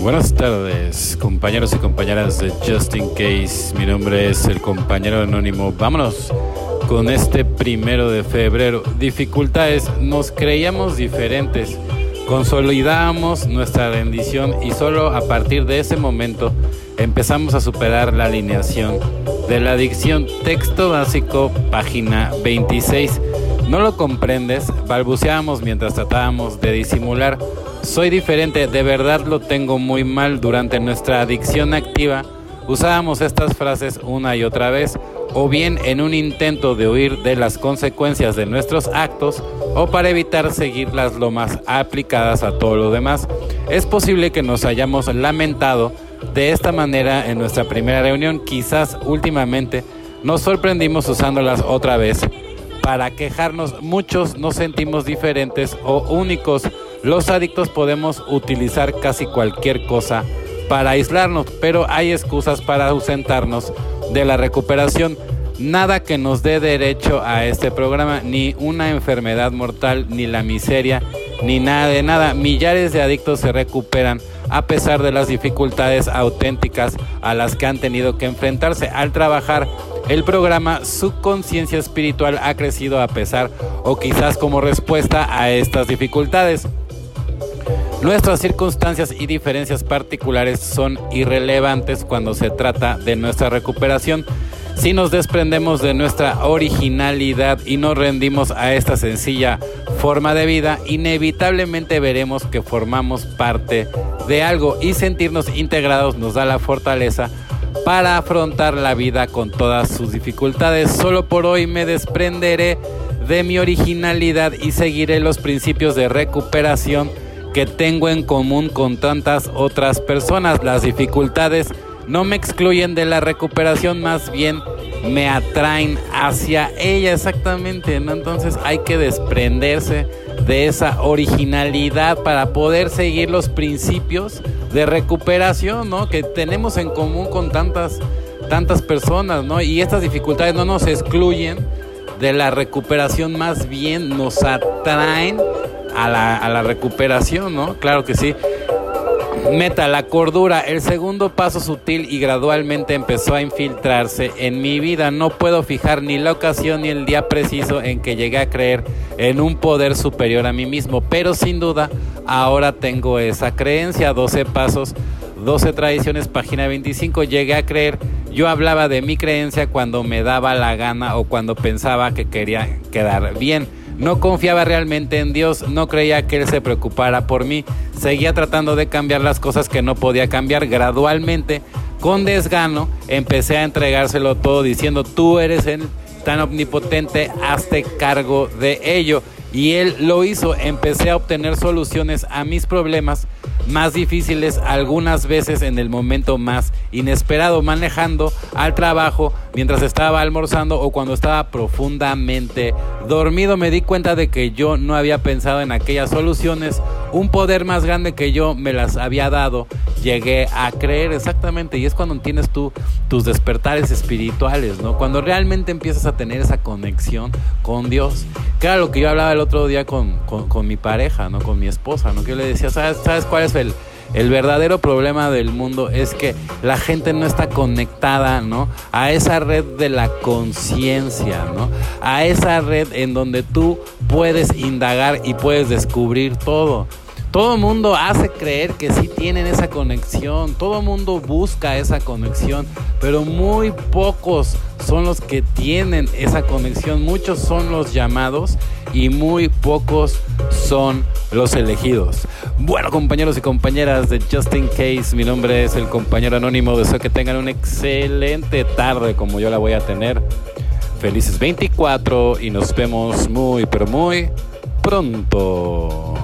Buenas tardes, compañeros y compañeras de Just In Case. Mi nombre es el compañero anónimo. Vámonos con este primero de febrero. Dificultades, nos creíamos diferentes. Consolidamos nuestra rendición y solo a partir de ese momento empezamos a superar la alineación de la adicción. Texto básico, página 26. No lo comprendes, balbuceábamos mientras tratábamos de disimular soy diferente, de verdad lo tengo muy mal. Durante nuestra adicción activa usábamos estas frases una y otra vez, o bien en un intento de huir de las consecuencias de nuestros actos, o para evitar seguir las lomas aplicadas a todo lo demás. Es posible que nos hayamos lamentado de esta manera en nuestra primera reunión, quizás últimamente nos sorprendimos usándolas otra vez. Para quejarnos muchos nos sentimos diferentes o únicos los adictos podemos utilizar casi cualquier cosa para aislarnos, pero hay excusas para ausentarnos de la recuperación. Nada que nos dé derecho a este programa, ni una enfermedad mortal, ni la miseria, ni nada de nada. Millares de adictos se recuperan a pesar de las dificultades auténticas a las que han tenido que enfrentarse al trabajar el programa. Su conciencia espiritual ha crecido a pesar o quizás como respuesta a estas dificultades. Nuestras circunstancias y diferencias particulares son irrelevantes cuando se trata de nuestra recuperación. Si nos desprendemos de nuestra originalidad y nos rendimos a esta sencilla forma de vida, inevitablemente veremos que formamos parte de algo y sentirnos integrados nos da la fortaleza para afrontar la vida con todas sus dificultades. Solo por hoy me desprenderé de mi originalidad y seguiré los principios de recuperación que tengo en común con tantas otras personas. Las dificultades no me excluyen de la recuperación, más bien me atraen hacia ella exactamente, ¿no? Entonces hay que desprenderse de esa originalidad para poder seguir los principios de recuperación, ¿no? Que tenemos en común con tantas tantas personas, ¿no? Y estas dificultades no nos excluyen de la recuperación, más bien nos atraen a la, a la recuperación, ¿no? Claro que sí. Meta, la cordura, el segundo paso sutil y gradualmente empezó a infiltrarse en mi vida. No puedo fijar ni la ocasión ni el día preciso en que llegué a creer en un poder superior a mí mismo, pero sin duda ahora tengo esa creencia. 12 pasos, 12 tradiciones, página 25. Llegué a creer, yo hablaba de mi creencia cuando me daba la gana o cuando pensaba que quería quedar bien no confiaba realmente en Dios, no creía que Él se preocupara por mí. Seguía tratando de cambiar las cosas que no podía cambiar gradualmente. Con desgano empecé a entregárselo todo diciendo, tú eres el tan omnipotente, hazte cargo de ello. Y Él lo hizo, empecé a obtener soluciones a mis problemas más difíciles algunas veces en el momento más inesperado, manejando al trabajo mientras estaba almorzando o cuando estaba profundamente dormido. Me di cuenta de que yo no había pensado en aquellas soluciones, un poder más grande que yo me las había dado. Llegué a creer exactamente y es cuando tienes tú tus despertares espirituales, ¿no? Cuando realmente empiezas a tener esa conexión con Dios. Claro, lo que yo hablaba el otro día con, con, mi pareja, ¿no? Con mi esposa, ¿no? Que yo le decía, ¿sabes, ¿sabes cuál es el, el verdadero problema del mundo es que la gente no está conectada, ¿no? A esa red de la conciencia, ¿no? A esa red en donde tú puedes indagar y puedes descubrir todo. Todo el mundo hace creer que sí tienen esa conexión, todo el mundo busca esa conexión, pero muy pocos son los que tienen esa conexión, muchos son los llamados y muy pocos son los elegidos. Bueno, compañeros y compañeras de Just In Case, mi nombre es el compañero anónimo. Deseo que tengan una excelente tarde como yo la voy a tener. Felices 24 y nos vemos muy, pero muy pronto.